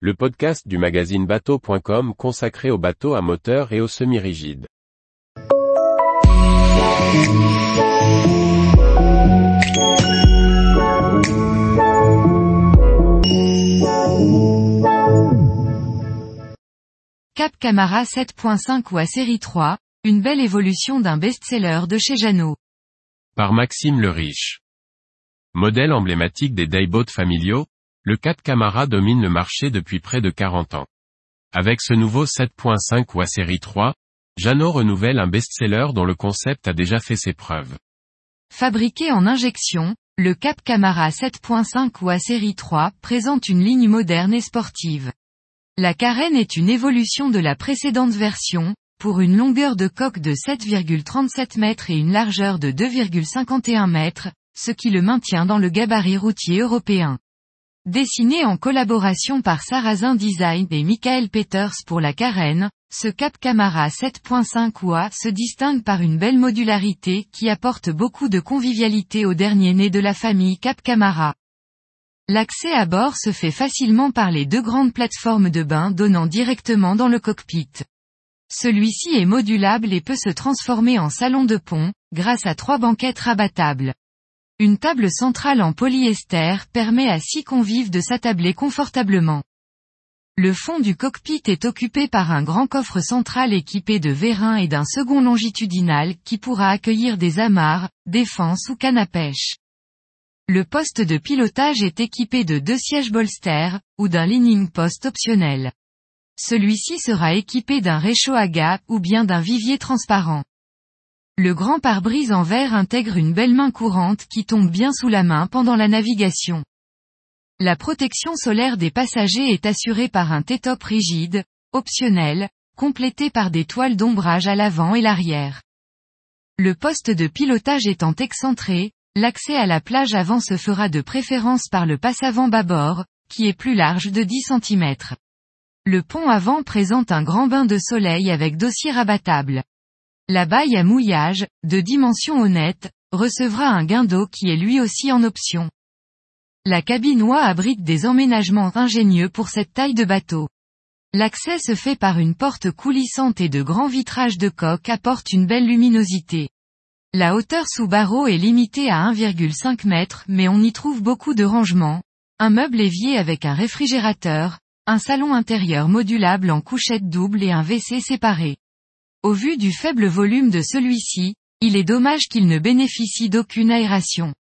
le podcast du magazine bateau.com consacré aux bateaux à moteur et aux semi-rigides. Cap Camara 7.5 ou à série 3, une belle évolution d'un best-seller de chez Jeannot. Par Maxime le Riche. Modèle emblématique des dayboats familiaux, le Cap Camara domine le marché depuis près de 40 ans. Avec ce nouveau 7.5 ou à série 3, Jeannot renouvelle un best-seller dont le concept a déjà fait ses preuves. Fabriqué en injection, le Cap Camara 7.5 ou à série 3 présente une ligne moderne et sportive. La carène est une évolution de la précédente version, pour une longueur de coque de 7,37 mètres et une largeur de 2,51 mètres, ce qui le maintient dans le gabarit routier européen. Dessiné en collaboration par Sarrazin Design et Michael Peters pour la carène, ce Cap Camara 7.5 OA se distingue par une belle modularité qui apporte beaucoup de convivialité au dernier né de la famille Cap Camara. L'accès à bord se fait facilement par les deux grandes plateformes de bain donnant directement dans le cockpit. Celui-ci est modulable et peut se transformer en salon de pont, grâce à trois banquettes rabattables. Une table centrale en polyester permet à six convives de s'attabler confortablement. Le fond du cockpit est occupé par un grand coffre central équipé de vérins et d'un second longitudinal qui pourra accueillir des amarres, défenses ou cannes à pêche. Le poste de pilotage est équipé de deux sièges bolster, ou d'un leaning post optionnel. Celui-ci sera équipé d'un réchaud à gaz ou bien d'un vivier transparent. Le grand pare-brise en verre intègre une belle main courante qui tombe bien sous la main pendant la navigation. La protection solaire des passagers est assurée par un T-top rigide, optionnel, complété par des toiles d'ombrage à l'avant et l'arrière. Le poste de pilotage étant excentré, L'accès à la plage avant se fera de préférence par le passe-avant bâbord, qui est plus large de 10 cm. Le pont avant présente un grand bain de soleil avec dossier rabattable. La baille à mouillage, de dimension honnête, recevra un gain d'eau qui est lui aussi en option. La cabine cabinois abrite des emménagements ingénieux pour cette taille de bateau. L'accès se fait par une porte coulissante et de grands vitrages de coque apportent une belle luminosité. La hauteur sous barreau est limitée à 1,5 m mais on y trouve beaucoup de rangements, un meuble évier avec un réfrigérateur, un salon intérieur modulable en couchette double et un WC séparé. Au vu du faible volume de celui-ci, il est dommage qu'il ne bénéficie d'aucune aération.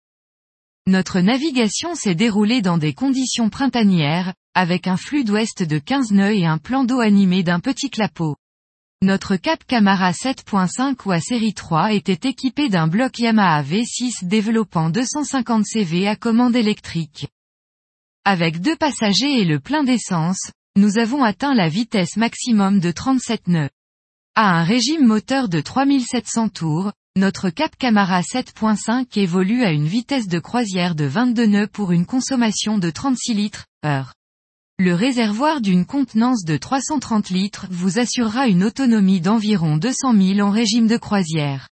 Notre navigation s'est déroulée dans des conditions printanières, avec un flux d'ouest de 15 nœuds et un plan d'eau animé d'un petit clapot. Notre Cap Camara 7.5 ou à série 3 était équipé d'un bloc Yamaha V6 développant 250 CV à commande électrique. Avec deux passagers et le plein d'essence, nous avons atteint la vitesse maximum de 37 nœuds. À un régime moteur de 3700 tours, notre Cap Camara 7.5 évolue à une vitesse de croisière de 22 nœuds pour une consommation de 36 litres, heure. Le réservoir d'une contenance de 330 litres vous assurera une autonomie d'environ 200 000 en régime de croisière.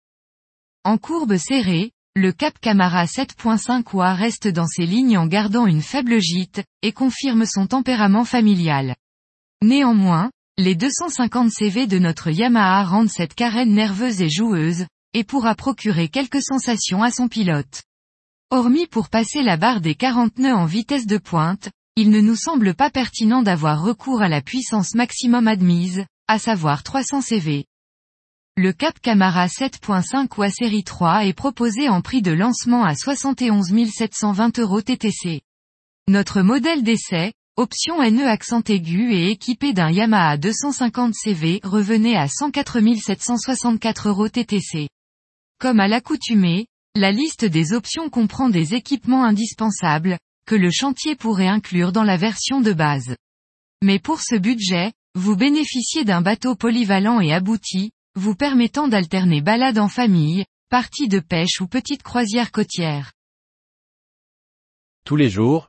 En courbe serrée, le Cap Camara 7.5 OA reste dans ses lignes en gardant une faible gîte, et confirme son tempérament familial. Néanmoins, les 250 CV de notre Yamaha rendent cette carène nerveuse et joueuse, et pourra procurer quelques sensations à son pilote. Hormis pour passer la barre des 40 nœuds en vitesse de pointe, il ne nous semble pas pertinent d'avoir recours à la puissance maximum admise, à savoir 300 CV. Le Cap Camara 7.5 ou à série 3 est proposé en prix de lancement à 71 720 euros TTC. Notre modèle d'essai, option NE accent aigu et équipé d'un Yamaha 250 CV revenait à 104 764 euros TTC. Comme à l'accoutumée, la liste des options comprend des équipements indispensables, que le chantier pourrait inclure dans la version de base. Mais pour ce budget, vous bénéficiez d'un bateau polyvalent et abouti, vous permettant d'alterner balade en famille, partie de pêche ou petite croisière côtière. Tous les jours,